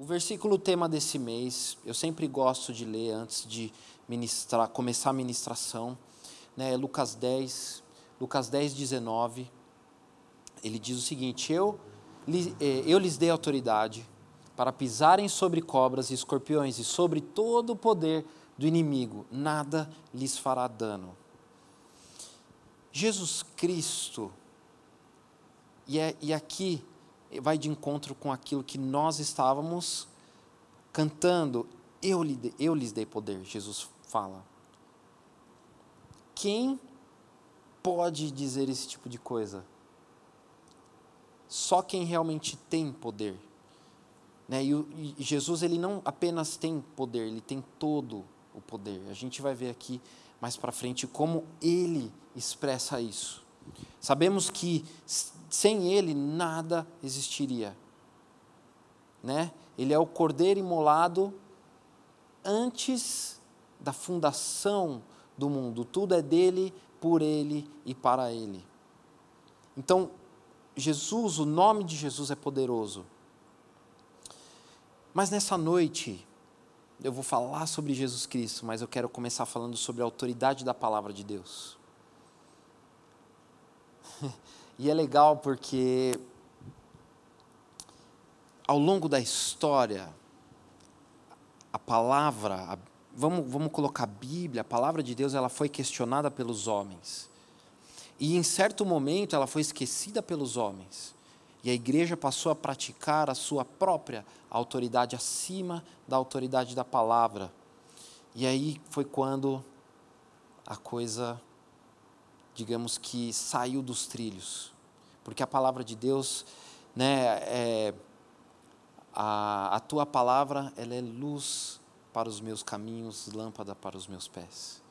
O versículo tema desse mês, eu sempre gosto de ler antes de ministrar, começar a ministração, né, é Lucas 10, Lucas 10, 19. Ele diz o seguinte: Eu, eh, eu lhes dei autoridade para pisarem sobre cobras e escorpiões e sobre todo o poder do inimigo, nada lhes fará dano. Jesus Cristo, e, é, e aqui vai de encontro com aquilo que nós estávamos cantando, eu, lhe, eu lhes dei poder, Jesus fala. Quem pode dizer esse tipo de coisa? Só quem realmente tem poder. Né? E, o, e Jesus ele não apenas tem poder, ele tem todo o poder. A gente vai ver aqui mais para frente como ele expressa isso. Sabemos que sem ele nada existiria. Né? Ele é o cordeiro imolado antes da fundação do mundo. Tudo é dele, por ele e para ele. Então, Jesus, o nome de Jesus é poderoso. Mas nessa noite, eu vou falar sobre Jesus Cristo, mas eu quero começar falando sobre a autoridade da palavra de Deus. e é legal porque ao longo da história, a palavra, a, vamos, vamos colocar a Bíblia, a palavra de Deus, ela foi questionada pelos homens. E em certo momento ela foi esquecida pelos homens. E a igreja passou a praticar a sua própria autoridade acima da autoridade da palavra. E aí foi quando a coisa, digamos que, saiu dos trilhos. Porque a palavra de Deus, né, é, a, a tua palavra, ela é luz para os meus caminhos, lâmpada para os meus pés.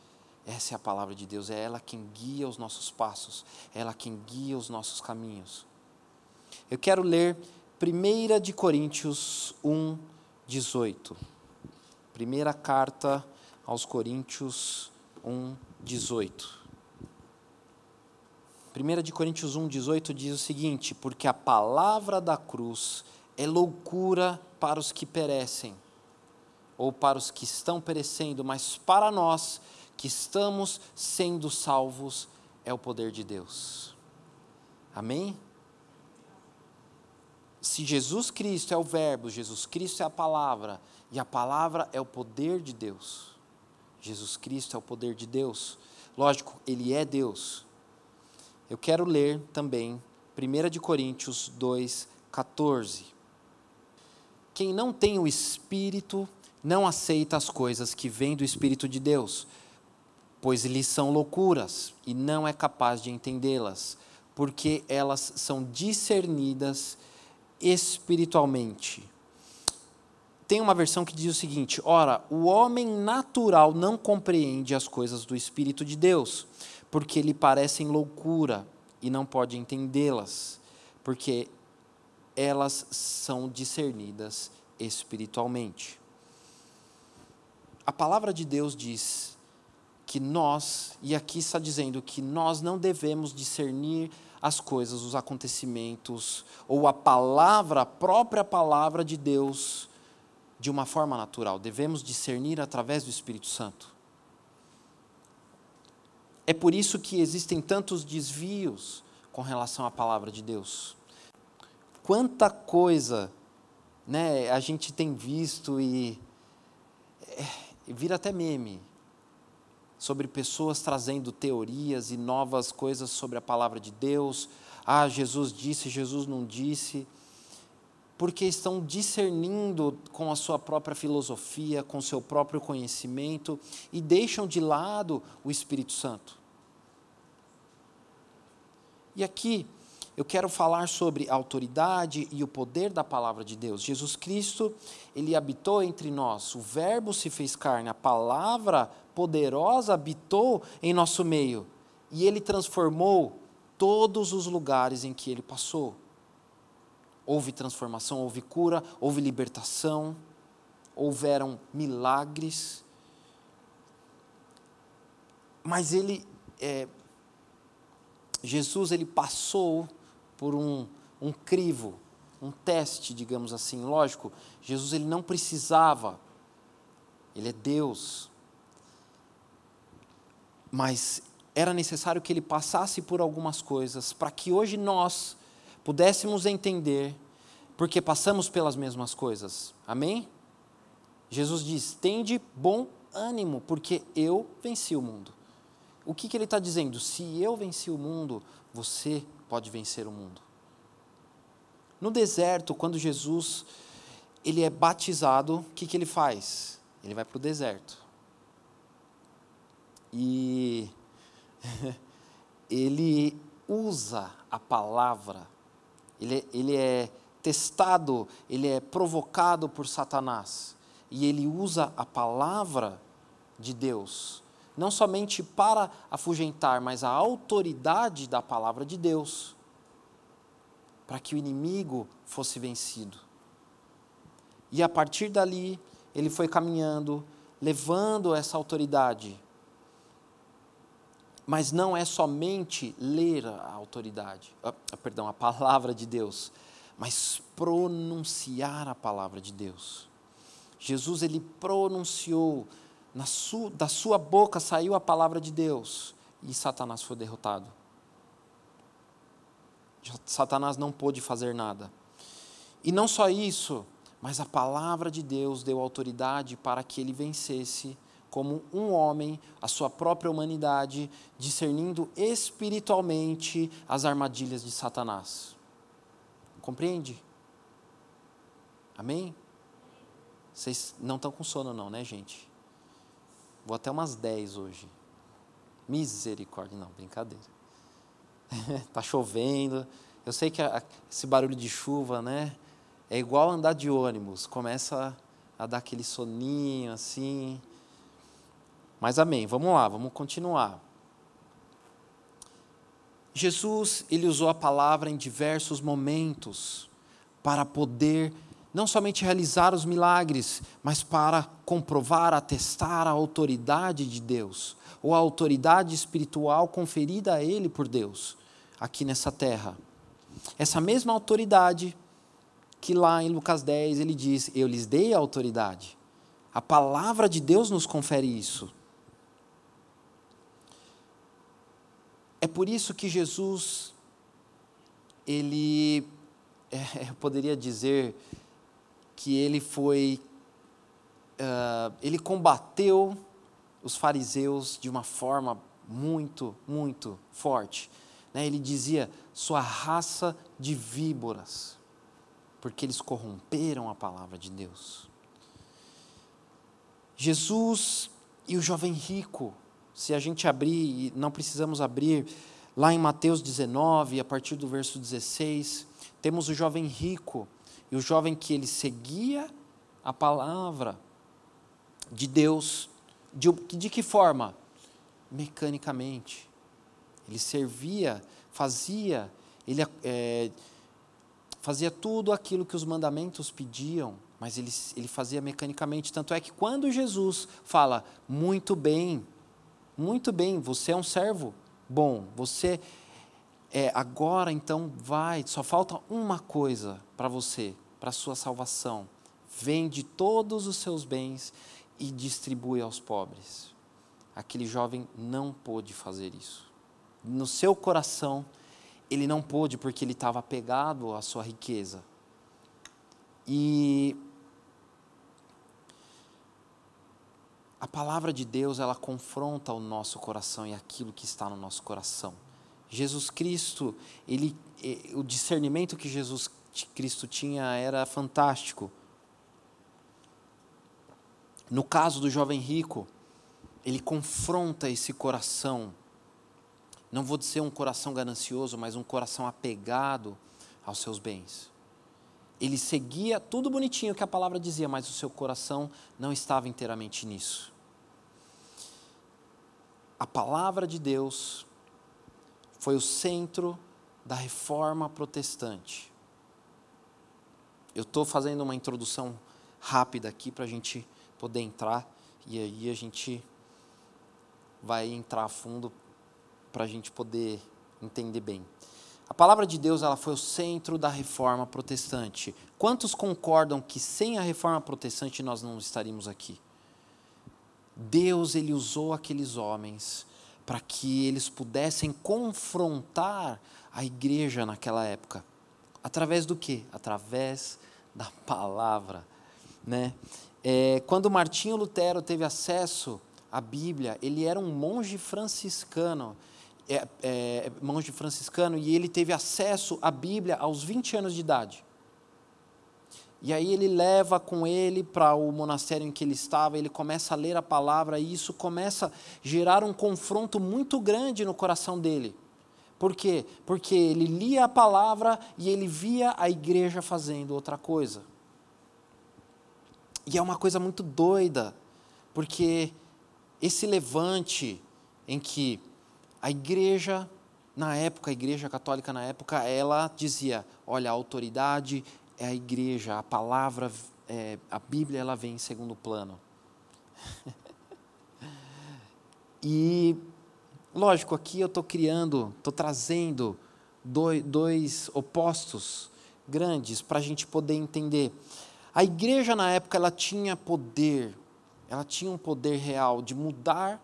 Essa é a palavra de Deus, é ela quem guia os nossos passos, é ela quem guia os nossos caminhos. Eu quero ler 1 de Coríntios 1, 18. Primeira carta aos Coríntios 1, 18. 1 de Coríntios 1, 18 diz o seguinte: Porque a palavra da cruz é loucura para os que perecem, ou para os que estão perecendo, mas para nós que estamos sendo salvos é o poder de Deus. Amém? se Jesus Cristo é o Verbo, Jesus Cristo é a palavra, e a palavra é o poder de Deus. Jesus Cristo é o poder de Deus. Lógico, ele é Deus. Eu quero ler também 1 de Coríntios 2:14. Quem não tem o espírito não aceita as coisas que vêm do espírito de Deus, pois lhes são loucuras e não é capaz de entendê-las, porque elas são discernidas espiritualmente. Tem uma versão que diz o seguinte: ora, o homem natural não compreende as coisas do Espírito de Deus, porque lhe parecem loucura e não pode entendê-las, porque elas são discernidas espiritualmente. A palavra de Deus diz que nós, e aqui está dizendo que nós não devemos discernir as coisas, os acontecimentos, ou a palavra, a própria palavra de Deus, de uma forma natural. Devemos discernir através do Espírito Santo. É por isso que existem tantos desvios com relação à palavra de Deus. Quanta coisa né, a gente tem visto e, é, vira até meme sobre pessoas trazendo teorias e novas coisas sobre a palavra de Deus. Ah, Jesus disse, Jesus não disse. Porque estão discernindo com a sua própria filosofia, com seu próprio conhecimento e deixam de lado o Espírito Santo. E aqui eu quero falar sobre a autoridade e o poder da palavra de Deus. Jesus Cristo, ele habitou entre nós, o Verbo se fez carne, a palavra poderosa habitou em nosso meio e ele transformou todos os lugares em que ele passou. Houve transformação, houve cura, houve libertação, houveram milagres. Mas ele, é, Jesus, ele passou por um, um crivo, um teste, digamos assim. Lógico, Jesus ele não precisava, ele é Deus. Mas era necessário que ele passasse por algumas coisas para que hoje nós pudéssemos entender, porque passamos pelas mesmas coisas. Amém? Jesus diz: tende bom ânimo, porque eu venci o mundo. O que, que ele está dizendo? Se eu venci o mundo, você pode vencer o mundo. No deserto, quando Jesus ele é batizado, o que, que ele faz? Ele vai para o deserto. E ele usa a palavra, ele, ele é testado, ele é provocado por Satanás. E ele usa a palavra de Deus não somente para afugentar, mas a autoridade da palavra de Deus, para que o inimigo fosse vencido. E a partir dali, ele foi caminhando, levando essa autoridade. Mas não é somente ler a autoridade, ah, perdão, a palavra de Deus, mas pronunciar a palavra de Deus. Jesus ele pronunciou su, da sua boca saiu a palavra de Deus e Satanás foi derrotado. Satanás não pôde fazer nada. E não só isso, mas a palavra de Deus deu autoridade para que ele vencesse como um homem a sua própria humanidade, discernindo espiritualmente as armadilhas de Satanás. Compreende? Amém? Vocês não estão com sono, não, né, gente? Vou até umas 10 hoje. Misericórdia, não, brincadeira. tá chovendo. Eu sei que a, esse barulho de chuva, né? É igual andar de ônibus. Começa a, a dar aquele soninho assim. Mas amém. Vamos lá, vamos continuar. Jesus, ele usou a palavra em diversos momentos para poder não somente realizar os milagres, mas para comprovar, atestar a autoridade de Deus, ou a autoridade espiritual conferida a ele por Deus, aqui nessa terra. Essa mesma autoridade que lá em Lucas 10 ele diz: Eu lhes dei a autoridade. A palavra de Deus nos confere isso. É por isso que Jesus, ele, é, eu poderia dizer, que ele foi, uh, ele combateu os fariseus de uma forma muito, muito forte. Né? Ele dizia: sua raça de víboras, porque eles corromperam a palavra de Deus. Jesus e o jovem rico, se a gente abrir, e não precisamos abrir, lá em Mateus 19, a partir do verso 16, temos o jovem rico e o jovem que ele seguia a palavra de Deus, de, de que forma? Mecanicamente. Ele servia, fazia, ele é, fazia tudo aquilo que os mandamentos pediam, mas ele, ele fazia mecanicamente. Tanto é que quando Jesus fala, muito bem, muito bem, você é um servo bom, você é, agora então vai, só falta uma coisa para você, para sua salvação. Vende todos os seus bens e distribui aos pobres. Aquele jovem não pôde fazer isso. No seu coração, ele não pôde porque ele estava apegado à sua riqueza. E a palavra de Deus, ela confronta o nosso coração e aquilo que está no nosso coração. Jesus Cristo, ele, o discernimento que Jesus Cristo tinha era fantástico. No caso do jovem rico, ele confronta esse coração Não vou dizer um coração ganancioso, mas um coração apegado aos seus bens. Ele seguia tudo bonitinho que a palavra dizia, mas o seu coração não estava inteiramente nisso. A palavra de Deus foi o centro da reforma protestante. Eu estou fazendo uma introdução rápida aqui para a gente poder entrar e aí a gente vai entrar a fundo para a gente poder entender bem. A palavra de Deus ela foi o centro da reforma protestante. Quantos concordam que sem a reforma protestante nós não estaríamos aqui? Deus ele usou aqueles homens para que eles pudessem confrontar a igreja naquela época. Através do quê? Através da palavra, né? É, quando Martinho Lutero teve acesso à Bíblia, ele era um monge franciscano é, é, monge franciscano e ele teve acesso à Bíblia aos 20 anos de idade. E aí ele leva com ele para o monastério em que ele estava, ele começa a ler a palavra e isso começa a gerar um confronto muito grande no coração dele. Por quê? Porque ele lia a palavra e ele via a igreja fazendo outra coisa. E é uma coisa muito doida, porque esse levante em que a igreja, na época, a igreja católica na época, ela dizia: olha, a autoridade é a igreja, a palavra, é, a Bíblia, ela vem em segundo plano. e, lógico, aqui eu estou criando, estou trazendo dois, dois opostos grandes para a gente poder entender. A igreja na época ela tinha poder, ela tinha um poder real de mudar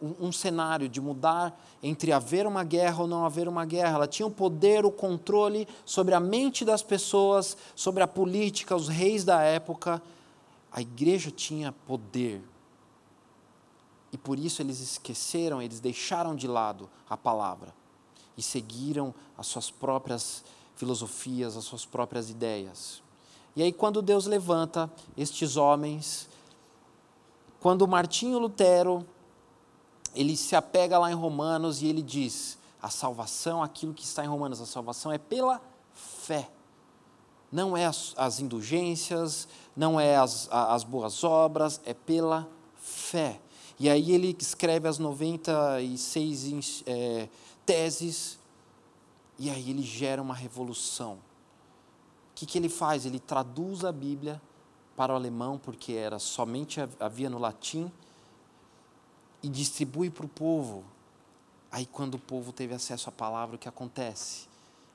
um, um, cenário de mudar entre haver uma guerra ou não haver uma guerra. Ela tinha o poder, o controle sobre a mente das pessoas, sobre a política, os reis da época. A igreja tinha poder. E por isso eles esqueceram, eles deixaram de lado a palavra e seguiram as suas próprias filosofias, as suas próprias ideias. E aí, quando Deus levanta estes homens, quando Martinho Lutero ele se apega lá em Romanos e ele diz: a salvação, aquilo que está em Romanos, a salvação é pela fé. Não é as, as indulgências, não é as, as boas obras, é pela fé. E aí ele escreve as 96 é, teses, e aí ele gera uma revolução. O que, que ele faz? Ele traduz a Bíblia para o alemão, porque era somente havia no latim, e distribui para o povo. Aí, quando o povo teve acesso à palavra, o que acontece?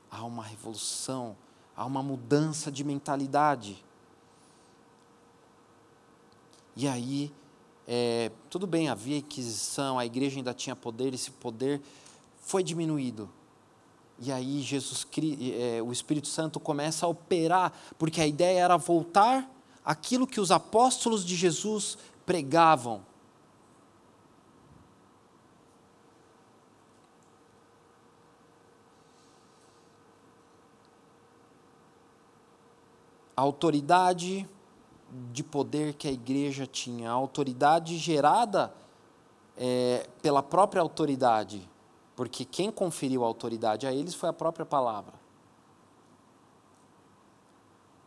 Há uma revolução, há uma mudança de mentalidade. E aí, é, tudo bem, havia inquisição, a igreja ainda tinha poder, esse poder foi diminuído. E aí Jesus, é, o Espírito Santo começa a operar, porque a ideia era voltar aquilo que os apóstolos de Jesus pregavam autoridade de poder que a igreja tinha, a autoridade gerada é, pela própria autoridade, porque quem conferiu a autoridade a eles foi a própria palavra.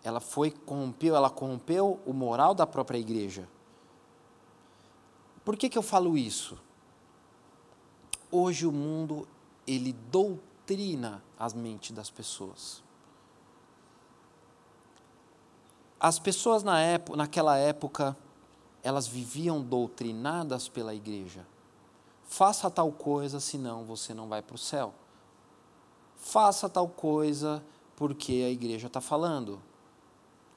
Ela foi corrompeu, ela corrompeu o moral da própria igreja. Por que, que eu falo isso? Hoje o mundo ele doutrina as mentes das pessoas. As pessoas na época, naquela época, elas viviam doutrinadas pela igreja. Faça tal coisa, senão você não vai para o céu. Faça tal coisa porque a igreja está falando.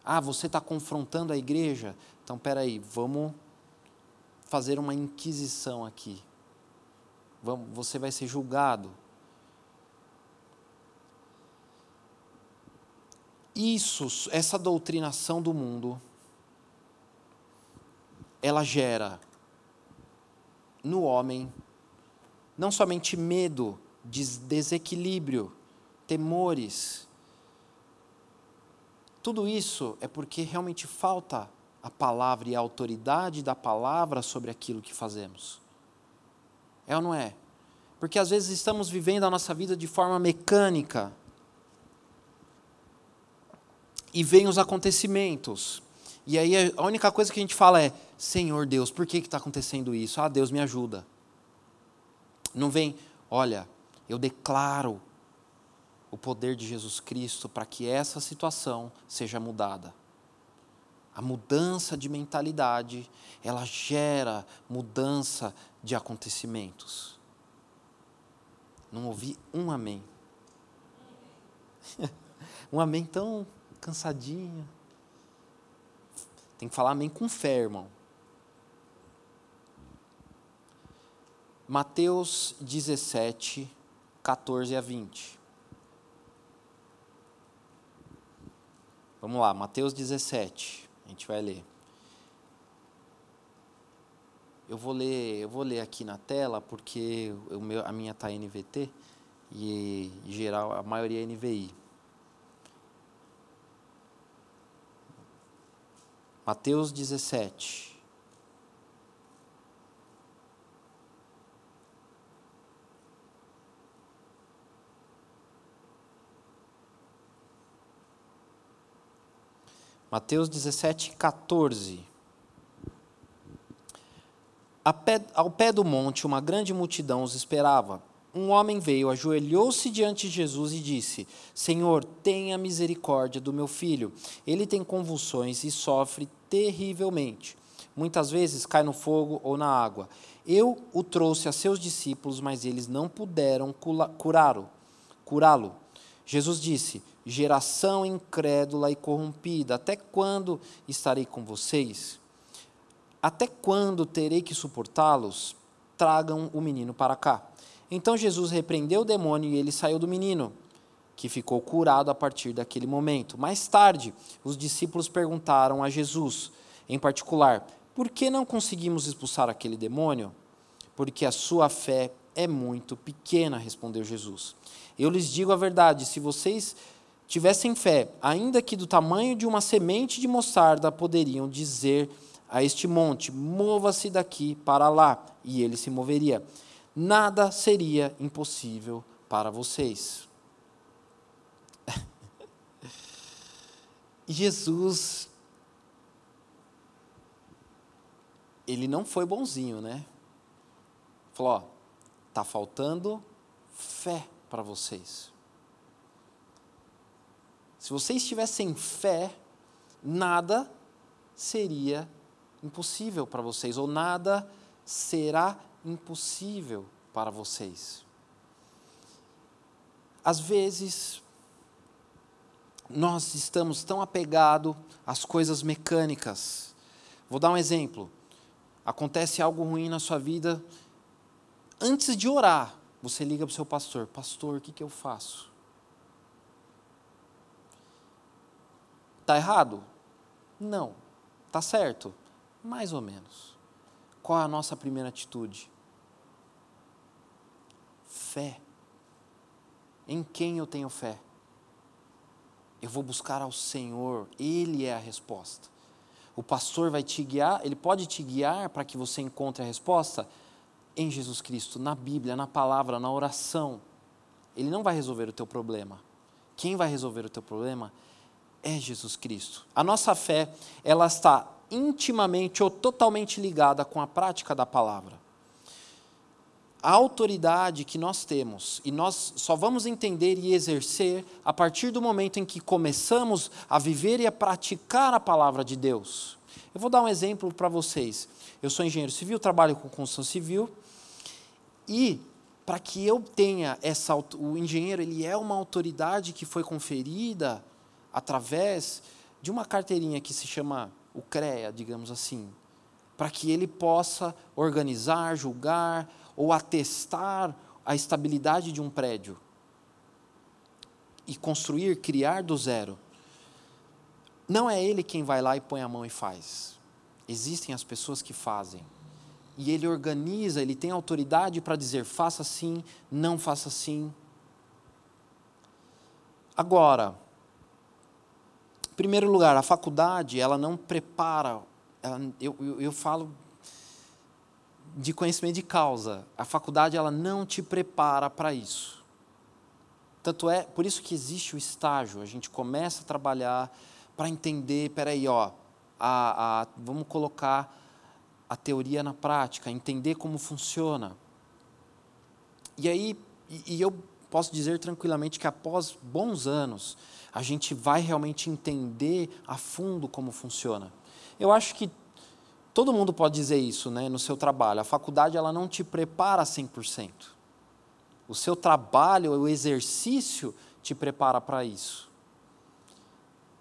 Ah, você está confrontando a igreja? Então, peraí, vamos fazer uma inquisição aqui. Vamos, você vai ser julgado. Isso, essa doutrinação do mundo, ela gera no homem não somente medo, desequilíbrio, temores. Tudo isso é porque realmente falta a palavra e a autoridade da palavra sobre aquilo que fazemos. É ou não é? Porque às vezes estamos vivendo a nossa vida de forma mecânica. E vem os acontecimentos. E aí a única coisa que a gente fala é: Senhor Deus, por que está acontecendo isso? Ah, Deus me ajuda. Não vem, olha, eu declaro o poder de Jesus Cristo para que essa situação seja mudada. A mudança de mentalidade, ela gera mudança de acontecimentos. Não ouvi um amém. um amém tão cansadinho. Tem que falar amém com fé, irmão. Mateus 17, 14 a 20. Vamos lá, Mateus 17. A gente vai ler. Eu vou ler, eu vou ler aqui na tela porque o meu, a minha está NVT e em geral a maioria é NVI. Mateus 17. Mateus 17, 14. Pé, ao pé do monte, uma grande multidão os esperava. Um homem veio, ajoelhou-se diante de Jesus e disse: Senhor, tenha misericórdia do meu filho. Ele tem convulsões e sofre terrivelmente. Muitas vezes cai no fogo ou na água. Eu o trouxe a seus discípulos, mas eles não puderam curá-lo. Curá-lo. Jesus disse: Geração incrédula e corrompida, até quando estarei com vocês? Até quando terei que suportá-los? Tragam o menino para cá. Então Jesus repreendeu o demônio e ele saiu do menino, que ficou curado a partir daquele momento. Mais tarde, os discípulos perguntaram a Jesus, em particular, por que não conseguimos expulsar aquele demônio? Porque a sua fé é muito pequena, respondeu Jesus. Eu lhes digo a verdade: se vocês tivessem fé, ainda que do tamanho de uma semente de mostarda, poderiam dizer a este monte: mova-se daqui para lá, e ele se moveria. Nada seria impossível para vocês. Jesus, ele não foi bonzinho, né? Falou: ó, tá faltando fé para vocês. Se vocês tivessem fé, nada seria impossível para vocês, ou nada será impossível para vocês. Às vezes, nós estamos tão apegados às coisas mecânicas. Vou dar um exemplo. Acontece algo ruim na sua vida, antes de orar, você liga para o seu pastor: Pastor, o que, que eu faço? Está errado? Não. Está certo? Mais ou menos. Qual é a nossa primeira atitude? Fé. Em quem eu tenho fé? Eu vou buscar ao Senhor, Ele é a resposta. O pastor vai te guiar, ele pode te guiar para que você encontre a resposta em Jesus Cristo, na Bíblia, na palavra, na oração. Ele não vai resolver o teu problema. Quem vai resolver o teu problema é Jesus Cristo. A nossa fé, ela está intimamente ou totalmente ligada com a prática da palavra. A autoridade que nós temos, e nós só vamos entender e exercer a partir do momento em que começamos a viver e a praticar a palavra de Deus. Eu vou dar um exemplo para vocês. Eu sou engenheiro civil, trabalho com construção civil, e para que eu tenha essa o engenheiro, ele é uma autoridade que foi conferida através de uma carteirinha que se chama o CREA, digamos assim, para que ele possa organizar, julgar ou atestar a estabilidade de um prédio e construir, criar do zero. Não é ele quem vai lá e põe a mão e faz. Existem as pessoas que fazem. E ele organiza, ele tem autoridade para dizer faça assim, não faça assim. Agora, primeiro lugar, a faculdade, ela não prepara, ela, eu, eu, eu falo de conhecimento de causa. A faculdade ela não te prepara para isso. Tanto é, por isso que existe o estágio. A gente começa a trabalhar para entender, peraí, ó, a, a, vamos colocar a teoria na prática, entender como funciona. E aí, e, e eu posso dizer tranquilamente que após bons anos, a gente vai realmente entender a fundo como funciona. Eu acho que todo mundo pode dizer isso né, no seu trabalho. A faculdade ela não te prepara 100%. O seu trabalho, o exercício, te prepara para isso.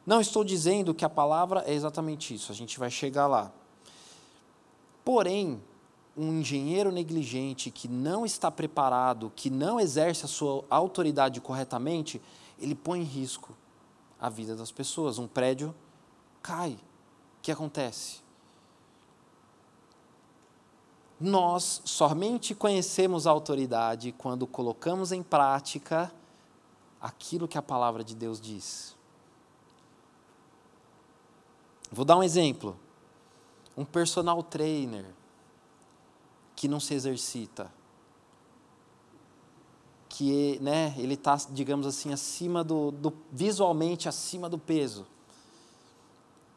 Não estou dizendo que a palavra é exatamente isso, a gente vai chegar lá. Porém, um engenheiro negligente que não está preparado, que não exerce a sua autoridade corretamente, ele põe em risco a vida das pessoas. Um prédio cai. O que acontece? Nós somente conhecemos a autoridade quando colocamos em prática aquilo que a palavra de Deus diz. Vou dar um exemplo. Um personal trainer que não se exercita, que né, ele está, digamos assim, acima do, do, visualmente acima do peso,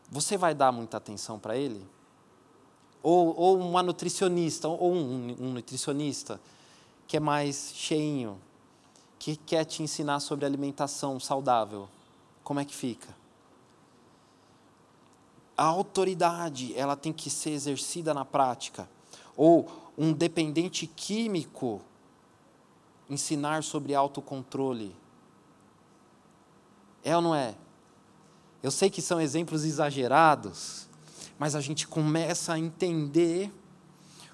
você vai dar muita atenção para ele? Ou, ou uma nutricionista, ou um, um nutricionista que é mais cheinho, que quer te ensinar sobre alimentação saudável, como é que fica? A autoridade, ela tem que ser exercida na prática. Ou um dependente químico ensinar sobre autocontrole. É ou não é? Eu sei que são exemplos exagerados, mas a gente começa a entender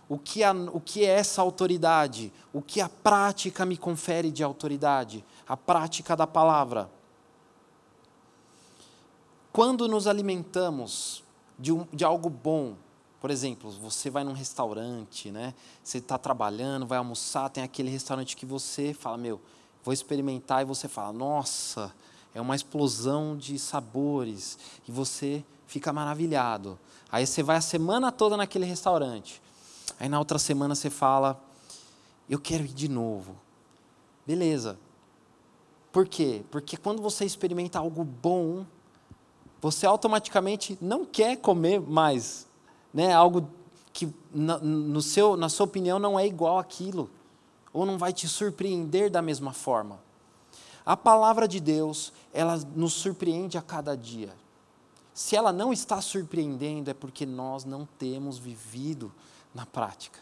o que, a, o que é essa autoridade, o que a prática me confere de autoridade, a prática da palavra. Quando nos alimentamos de, um, de algo bom, por exemplo, você vai num restaurante, né? Você está trabalhando, vai almoçar, tem aquele restaurante que você fala, meu, vou experimentar, e você fala, nossa, é uma explosão de sabores, e você fica maravilhado. Aí você vai a semana toda naquele restaurante. Aí na outra semana você fala, eu quero ir de novo. Beleza. Por quê? Porque quando você experimenta algo bom, você automaticamente não quer comer mais né, algo que na, no seu, na sua opinião não é igual aquilo, ou não vai te surpreender da mesma forma. A palavra de Deus, ela nos surpreende a cada dia. Se ela não está surpreendendo, é porque nós não temos vivido na prática.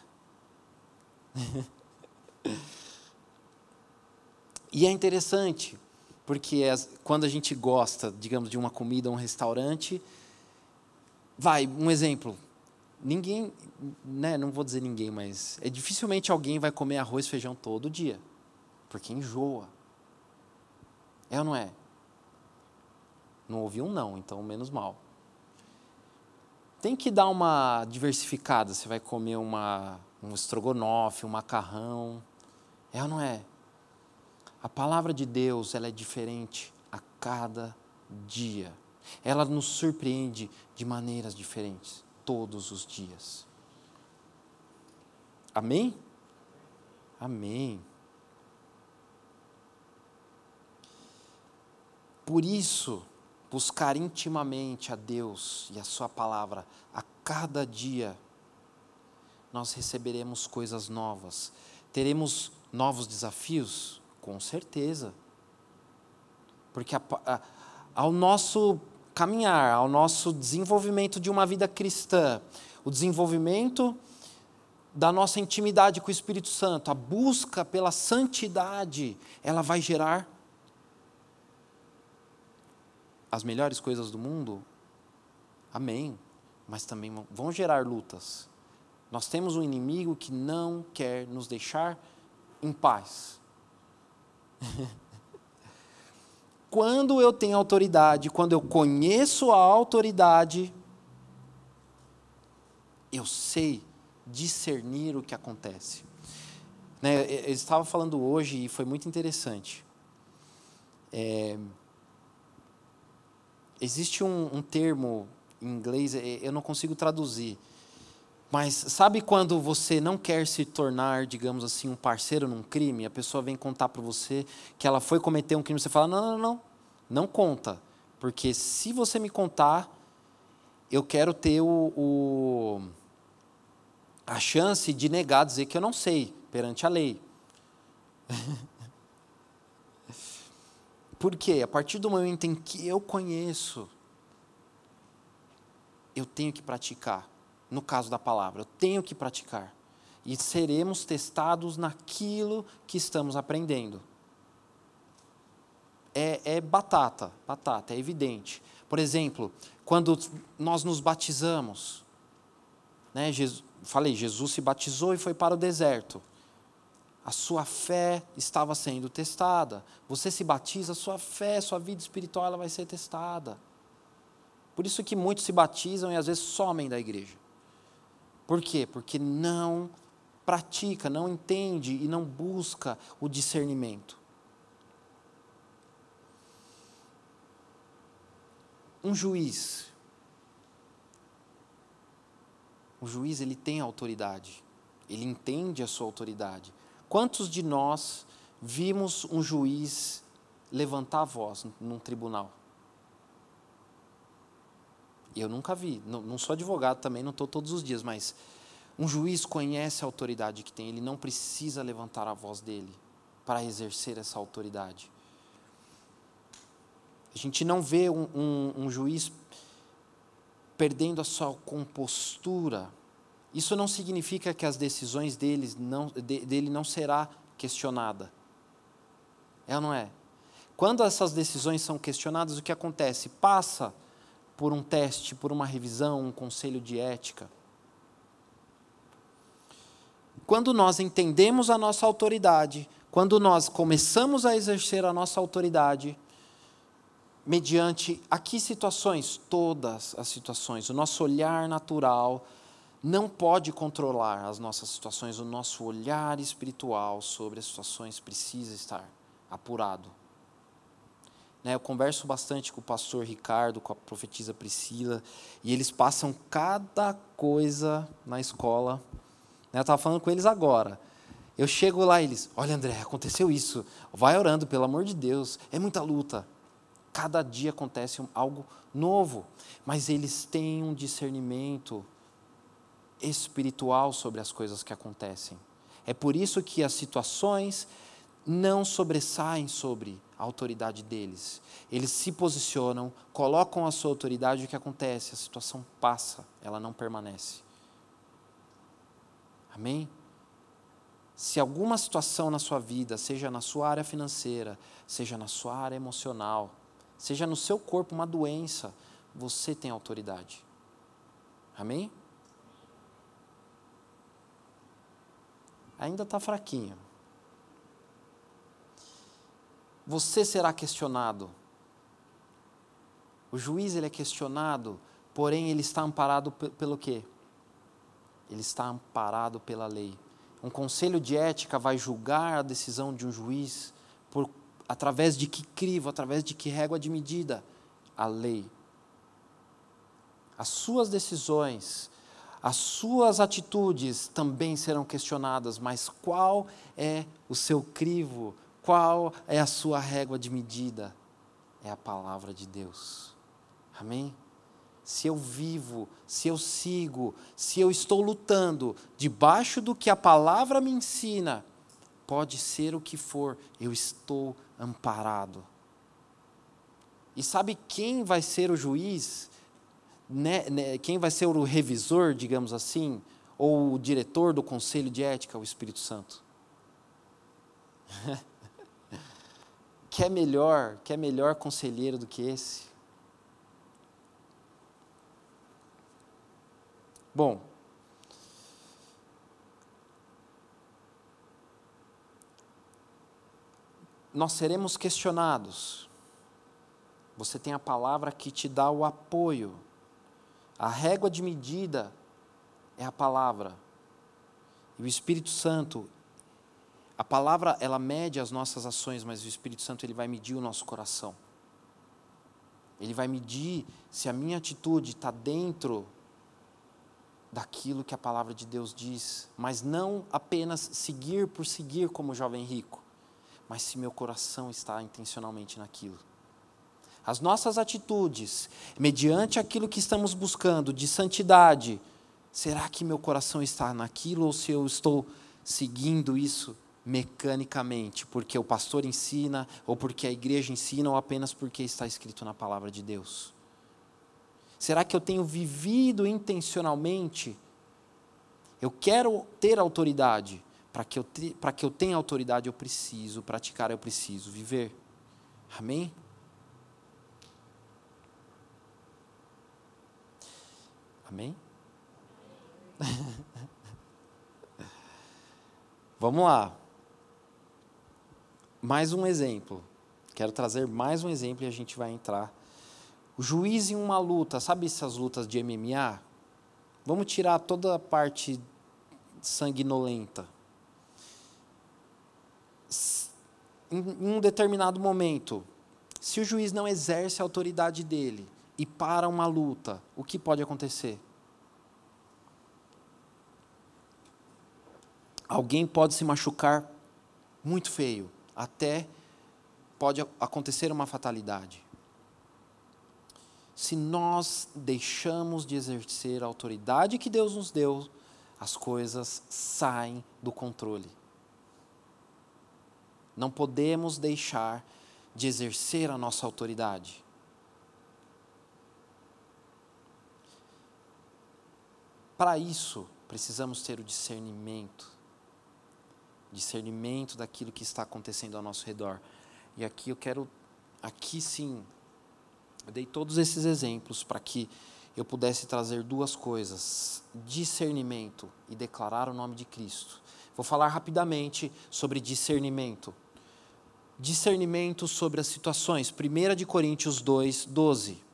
e é interessante, porque as, quando a gente gosta, digamos, de uma comida, um restaurante, vai, um exemplo, Ninguém, né, não vou dizer ninguém, mas é dificilmente alguém vai comer arroz e feijão todo dia, porque enjoa. É ou não é? Não ouvi um não, então menos mal. Tem que dar uma diversificada. Você vai comer uma, um estrogonofe, um macarrão. É ou não é? A palavra de Deus ela é diferente a cada dia. Ela nos surpreende de maneiras diferentes todos os dias. Amém? Amém. Por isso, buscar intimamente a Deus e a Sua palavra a cada dia, nós receberemos coisas novas. Teremos novos desafios? Com certeza. Porque a, a, ao nosso caminhar, ao nosso desenvolvimento de uma vida cristã, o desenvolvimento da nossa intimidade com o Espírito Santo, a busca pela santidade, ela vai gerar as melhores coisas do mundo? Amém. Mas também vão gerar lutas. Nós temos um inimigo que não quer nos deixar em paz. quando eu tenho autoridade, quando eu conheço a autoridade, eu sei discernir o que acontece. Né, eu estava falando hoje e foi muito interessante. É, existe um, um, termo em inglês, é, eu não consigo traduzir, Mas sabe quando você não quer se tornar, digamos assim, um parceiro num crime? A pessoa vem contar para você que ela foi cometer um crime, você fala: não, não, não, não conta. Porque se você me contar, eu quero ter o, o, a chance de negar, dizer que eu não sei, perante a lei. Por quê? A partir do momento em que eu conheço, eu tenho que praticar no caso da palavra. Eu tenho que praticar. E seremos testados naquilo que estamos aprendendo. É, é batata, batata, é evidente. Por exemplo, quando nós nos batizamos, né, Jesus, falei, Jesus se batizou e foi para o deserto. A sua fé estava sendo testada. Você se batiza, sua fé, sua vida espiritual ela vai ser testada. Por isso que muitos se batizam e às vezes somem da igreja. Por quê? Porque não pratica, não entende e não busca o discernimento. Um juiz, o juiz ele tem autoridade, ele entende a sua autoridade. Quantos de nós vimos um juiz levantar a voz num tribunal? Eu nunca vi, não, sou advogado também, não estou todos os dias, mas um juiz conhece a autoridade que tem, ele não precisa levantar a voz dele para exercer essa autoridade. A gente não vê um, um, um juiz perdendo a sua compostura. Isso não significa que as decisões deles não, de, dele não será questionada. É ou não é? Quando essas decisões são questionadas, o que acontece? Passa por um teste, por uma revisão, um conselho de ética. Quando nós entendemos a nossa autoridade, quando nós começamos a exercer a nossa autoridade, mediante a que situações? Todas as situações. O nosso olhar natural não pode controlar as nossas situações, o nosso olhar espiritual sobre as situações precisa estar apurado. Né, eu converso bastante com o pastor Ricardo, com a profetisa Priscila, e eles passam cada coisa na escola. Né, eu estava falando com eles agora. Eu chego lá e eles, olha André, aconteceu isso. Vai orando, pelo amor de Deus. É muita luta. Cada dia acontece algo novo. Mas eles têm um discernimento espiritual sobre as coisas que acontecem. É por isso que as situações não sobressaem sobre a autoridade deles. Eles se posicionam, colocam a sua autoridade, o que acontece? A situação passa, ela não permanece. Amém? Se alguma situação na sua vida, seja na sua área financeira, seja na sua área emocional, seja no seu corpo uma doença, você tem autoridade. Amém? Ainda está fraquinho você será questionado. O juiz ele é questionado, porém ele está amparado pelo quê? Ele está amparado pela lei. Um conselho de ética vai julgar a decisão de um juiz por através de que crivo, através de que régua de medida? A lei. As suas decisões, as suas atitudes também serão questionadas, mas qual é o seu crivo? Qual é a sua régua de medida? É a palavra de Deus. Amém? Se eu vivo, se eu sigo, se eu estou lutando debaixo do que a palavra me ensina, pode ser o que for, eu estou amparado. E sabe quem vai ser o juiz? Né, né, quem vai ser o revisor, digamos assim, ou o diretor do conselho de ética? O Espírito Santo. Quer melhor, quer melhor conselheiro do que esse? Bom, nós seremos questionados. Você tem a palavra que te dá o apoio. A régua de medida é a palavra. E o Espírito Santo, a palavra, ela mede as nossas ações, mas o Espírito Santo, ele vai medir o nosso coração. Ele vai medir se a minha atitude está dentro daquilo que a palavra de Deus diz, mas não apenas seguir por seguir como jovem rico, mas se meu coração está intencionalmente naquilo. As nossas atitudes, mediante aquilo que estamos buscando de santidade, será que meu coração está naquilo ou se eu estou seguindo isso mecanicamente, porque o pastor ensina, ou porque a igreja ensina, ou apenas porque está escrito na palavra de Deus? Será que eu tenho vivido intencionalmente? Eu quero ter autoridade. Para que, eu que eu tenha autoridade, eu preciso praticar, eu preciso viver. Amém? Amém? Vamos lá. Mais um exemplo. Quero trazer mais um exemplo e a gente vai entrar. O juiz em uma luta, sabe essas lutas de MMA? Vamos tirar toda a parte sanguinolenta. Em um determinado momento, se o juiz não exerce a autoridade dele e para uma luta, o que pode acontecer? Alguém pode se machucar muito feio até pode acontecer uma fatalidade. Se nós deixamos de exercer a autoridade que Deus nos deu, as coisas saem do controle. Não podemos deixar de exercer a nossa autoridade. Para isso, precisamos ter o discernimento discernimento daquilo que está acontecendo ao nosso redor. E aqui eu quero, aqui sim, eu dei todos esses exemplos para que eu pudesse trazer duas coisas: discernimento e declarar o nome de Cristo. Vou falar rapidamente sobre discernimento. Discernimento sobre as situações. 1 de Coríntios 2, 12.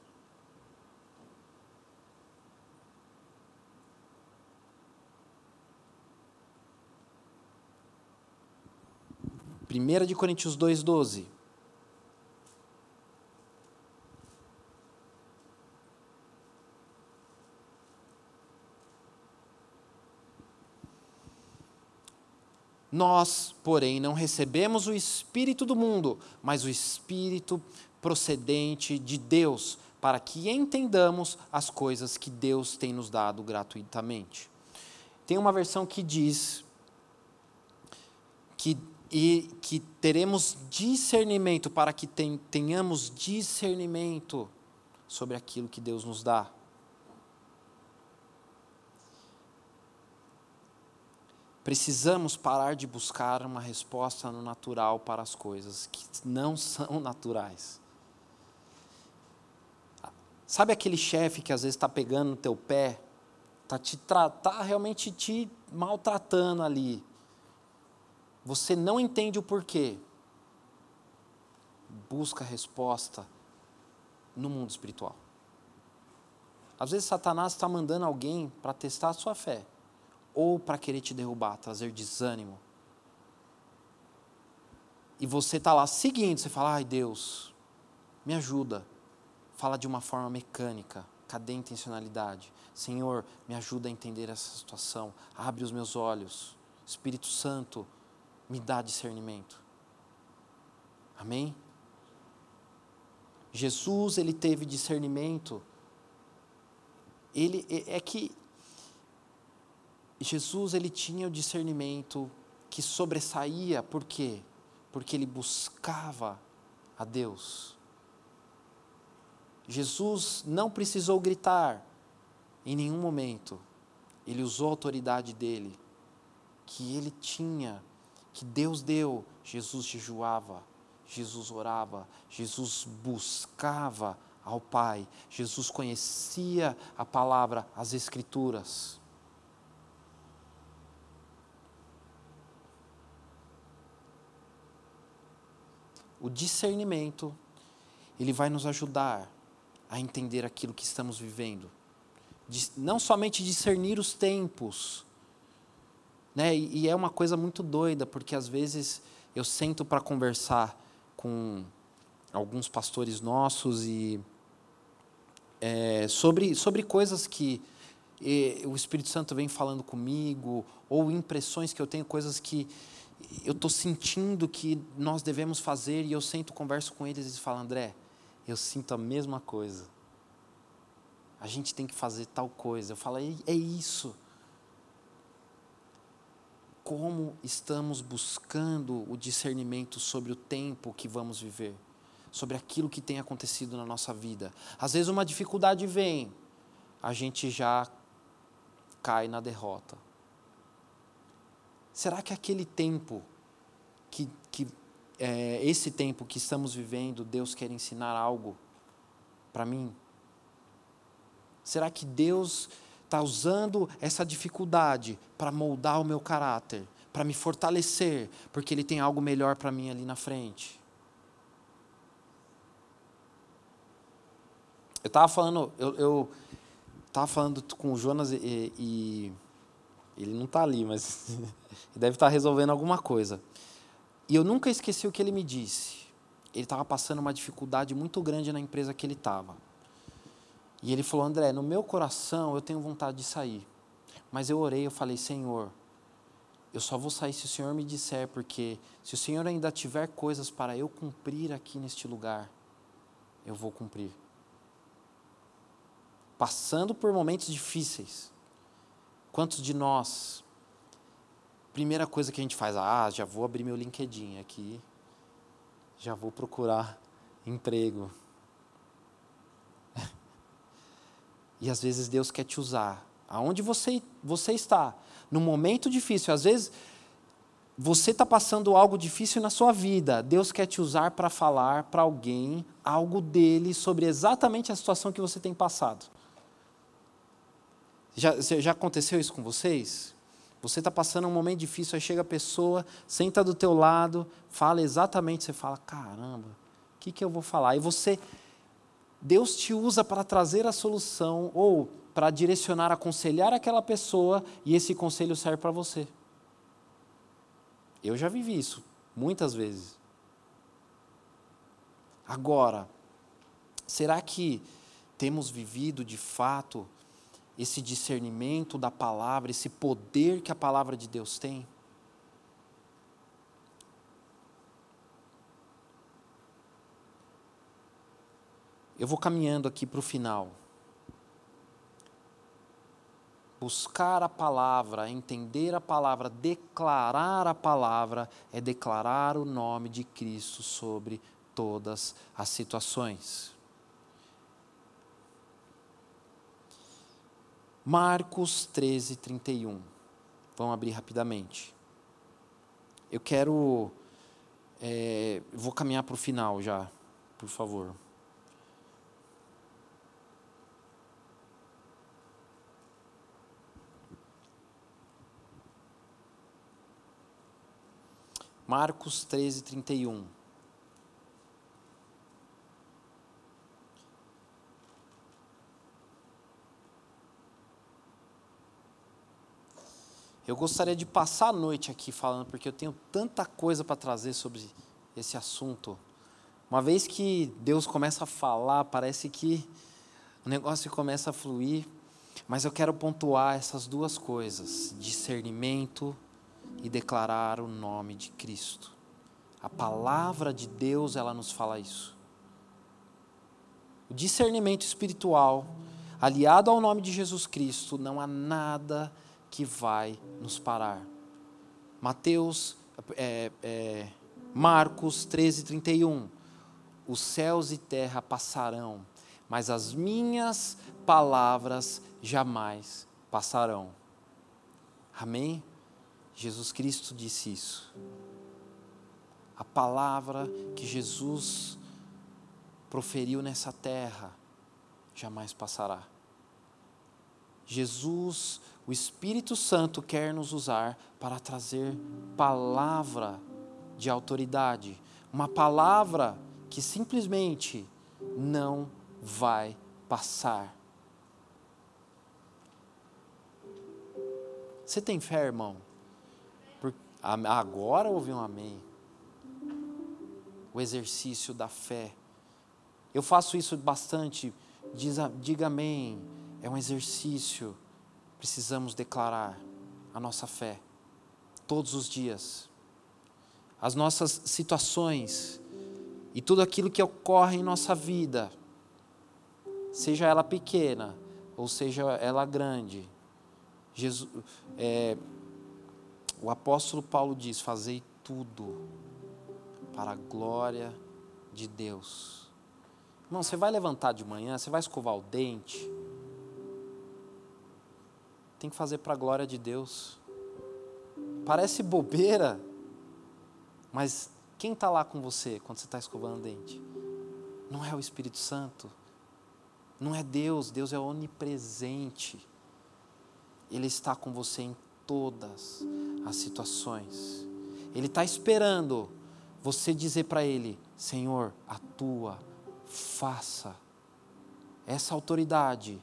1 de Coríntios 2,12. Nós, porém, não recebemos o Espírito do mundo, mas o Espírito procedente de Deus, para que entendamos as coisas que Deus tem nos dado gratuitamente. Tem uma versão que diz que e que teremos discernimento para que tenhamos discernimento sobre aquilo que Deus nos dá. Precisamos parar de buscar uma resposta no natural para as coisas que não são naturais. Sabe aquele chefe que às vezes está pegando no teu pé, está te tá realmente te maltratando ali você não entende o porquê, busca a resposta no mundo espiritual. Às vezes Satanás está mandando alguém para testar a sua fé, ou para querer te derrubar, trazer desânimo. E você está lá seguindo, você fala, ai Deus, me ajuda. Fala de uma forma mecânica, cadê a intencionalidade? Senhor, me ajuda a entender essa situação, abre os meus olhos. Espírito Santo, me dá discernimento. Amém? Jesus, ele teve discernimento. Ele é, é que Jesus ele tinha o discernimento que sobressaía, por quê? Porque ele buscava a Deus. Jesus não precisou gritar em nenhum momento. Ele usou a autoridade dele, que ele tinha que Deus deu, Jesus jejuava, Jesus orava, Jesus buscava ao Pai, Jesus conhecia a palavra, as Escrituras. O discernimento, ele vai nos ajudar a entender aquilo que estamos vivendo. Não somente discernir os tempos, né? E, e é uma coisa muito doida, porque às vezes eu sento para conversar com alguns pastores nossos e é, sobre, sobre coisas que o Espírito Santo vem falando comigo, ou impressões que eu tenho, coisas que eu estou sentindo que nós devemos fazer, e eu sento, converso com eles e falo, André, eu sinto a mesma coisa. A gente tem que fazer tal coisa. Eu falo, é, é isso. Como estamos buscando o discernimento sobre o tempo que vamos viver, sobre aquilo que tem acontecido na nossa vida. Às vezes uma dificuldade vem, a gente já cai na derrota. Será que aquele tempo, que, que é, esse tempo que estamos vivendo, Deus quer ensinar algo para mim? Será que Deus está usando essa dificuldade para moldar o meu caráter, para me fortalecer, porque Ele tem algo melhor para mim ali na frente? Eu estava falando, eu, eu estava falando com o Jonas e, e ele não está ali, mas deve estar tá resolvendo alguma coisa. E eu nunca esqueci o que ele me disse. Ele estava passando uma dificuldade muito grande na empresa que ele estava. E ele falou: André, no meu coração eu tenho vontade de sair. Mas eu orei, eu falei: Senhor, eu só vou sair se o Senhor me disser, porque se o Senhor ainda tiver coisas para eu cumprir aqui neste lugar, eu vou cumprir passando por momentos difíceis. Quantos de nós, primeira coisa que a gente faz, ah, já vou abrir meu LinkedIn aqui, já vou procurar emprego. E às vezes Deus quer te usar. Aonde você, você está, no momento difícil, às vezes você está passando algo difícil na sua vida. Deus quer te usar para falar para alguém algo dele sobre exatamente a situação que você tem passado. Já, já aconteceu isso com vocês? Você está passando um momento difícil, aí chega a pessoa, senta do teu lado, fala exatamente, você fala, caramba, o que, que eu vou falar? E você, Deus te usa para trazer a solução, ou para direcionar, aconselhar aquela pessoa, e esse conselho serve para você. Eu já vivi isso, muitas vezes. Agora, será que temos vivido de fato esse discernimento da palavra, esse poder que a palavra de Deus tem? Eu vou caminhando aqui para o final. Buscar a palavra, entender a palavra, declarar a palavra, é declarar o nome de Cristo sobre todas as situações. Marcos 13, 31. Vamos abrir rapidamente. Eu quero. É, vou caminhar para o final já, por favor. Marcos 13, 31. Eu gostaria de passar a noite aqui falando, porque eu tenho tanta coisa para trazer sobre esse assunto. Uma vez que Deus começa a falar, parece que o negócio começa a fluir, mas eu quero pontuar essas duas coisas: discernimento e declarar o nome de Cristo. A palavra de Deus, ela nos fala isso. O discernimento espiritual, aliado ao nome de Jesus Cristo, não há nada que vai nos parar. Mateus, é, é, Marcos 13, 31. Os céus e terra passarão, mas as minhas palavras jamais passarão. Amém? Jesus Cristo disse isso. A palavra que Jesus proferiu nessa terra jamais passará. Jesus o Espírito Santo quer nos usar para trazer palavra de autoridade, uma palavra que simplesmente não vai passar. Você tem fé, irmão? Agora ouvi um amém. O exercício da fé. Eu faço isso bastante. Diz, diga amém. É um exercício precisamos declarar a nossa fé todos os dias. As nossas situações e tudo aquilo que ocorre em nossa vida, seja ela pequena ou seja ela grande, Jesus, é, o apóstolo Paulo diz: Fazei tudo para a glória de Deus. Irmão, você vai levantar de manhã, você vai escovar o dente, tem que fazer para a glória de Deus. Parece bobeira, mas quem está lá com você quando você está escovando o dente? Não é o Espírito Santo, não é Deus, Deus é onipresente. Ele está com você em todas as situações. Ele está esperando você dizer para Ele: Senhor, atua, faça. Essa autoridade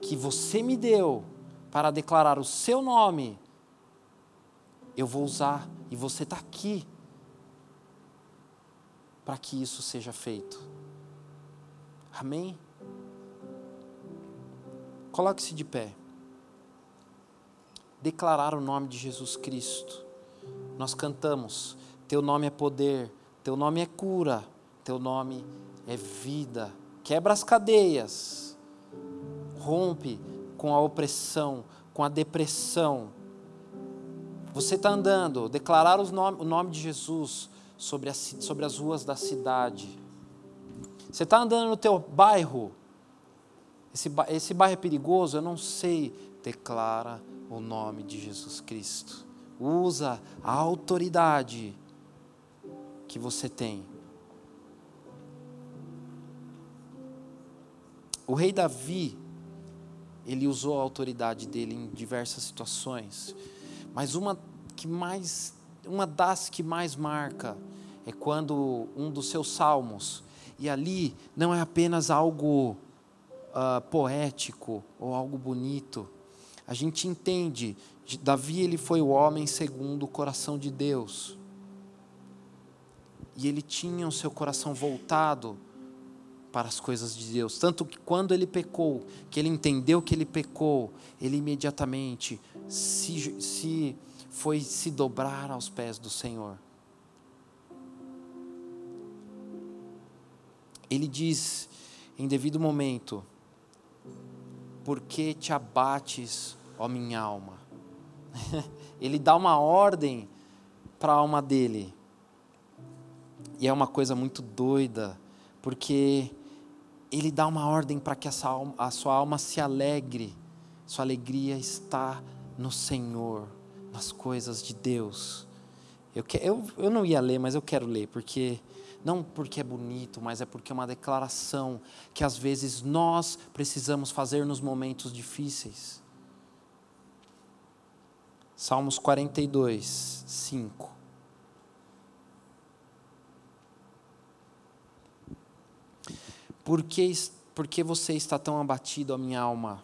que você me deu para declarar o seu nome, eu vou usar e você está aqui para que isso seja feito. Amém? Coloque-se de pé. Declarar o nome de Jesus Cristo. Nós cantamos: Teu nome é poder, Teu nome é cura, Teu nome é vida. Quebra as cadeias, rompe com a opressão, com a depressão. Você está andando, declarar nome, o nome de Jesus sobre, a, sobre as ruas da cidade. Você está andando no teu bairro, esse, esse bairro é perigoso, eu não sei. Declara o nome de Jesus Cristo. Usa a autoridade que você tem. O rei Davi, ele usou a autoridade dele em diversas situações, mas uma que mais, uma das que mais marca é quando um dos seus salmos, e ali não é apenas algo uh, poético ou algo bonito, a gente entende, Davi ele foi o homem segundo o coração de Deus, e ele tinha o seu coração voltado para as coisas de Deus. Tanto que quando ele pecou, que ele entendeu que ele pecou, ele imediatamente se, se foi se dobrar aos pés do Senhor. Ele diz em devido momento: Por que te abates, ó minha alma? ele dá uma ordem para a alma dele. E é uma coisa muito doida, porque ele dá uma ordem para que essa alma, a sua alma se alegre. Sua alegria está no Senhor, nas coisas de Deus. Eu, que, eu, eu não ia ler, mas eu quero ler, porque não porque é bonito, mas é porque é uma declaração que às vezes nós precisamos fazer nos momentos difíceis. Salmos 42, 5. Por que, por que você está tão abatido, a minha alma?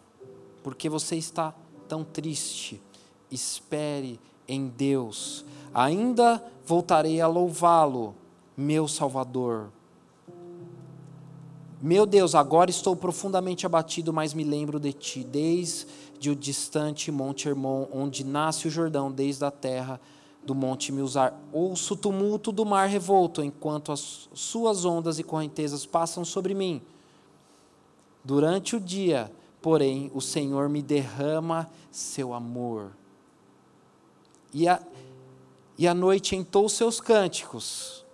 Por que você está tão triste? Espere em Deus. Ainda voltarei a louvá-lo, meu Salvador. Meu Deus, agora estou profundamente abatido, mas me lembro de ti, desde o distante Monte Hermon, onde nasce o Jordão, desde a terra do monte Milzar. Ouço o tumulto do mar revolto, enquanto as suas ondas e correntezas passam sobre mim. Durante o dia, porém, o Senhor me derrama seu amor. E a, e a noite entou seus cânticos.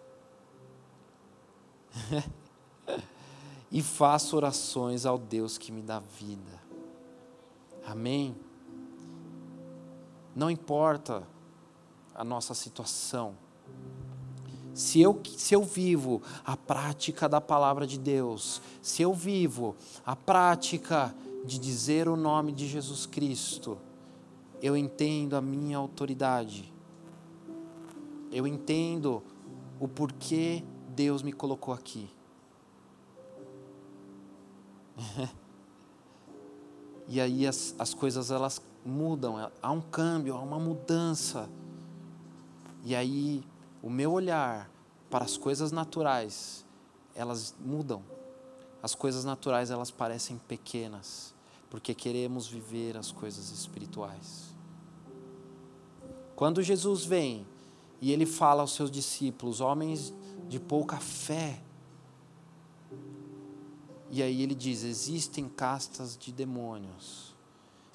e faço orações ao Deus que me dá vida. Amém? Não importa a nossa situação. Se eu, se eu vivo a prática da palavra de Deus, se eu vivo a prática de dizer o nome de Jesus Cristo, eu entendo a minha autoridade, eu entendo o porquê Deus me colocou aqui. e aí as, as coisas elas mudam, há um câmbio, há uma mudança. E aí o meu olhar para as coisas naturais, elas mudam. As coisas naturais elas parecem pequenas, porque queremos viver as coisas espirituais. Quando Jesus vem e ele fala aos seus discípulos, homens de pouca fé, e aí ele diz: existem castas de demônios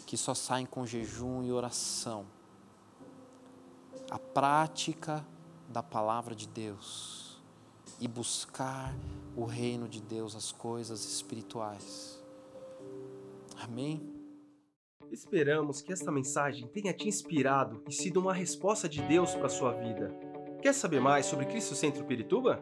que só saem com jejum e oração. A prática da palavra de Deus e buscar o reino de Deus, as coisas espirituais. Amém? Esperamos que esta mensagem tenha te inspirado e sido uma resposta de Deus para a sua vida. Quer saber mais sobre Cristo Centro Pirituba?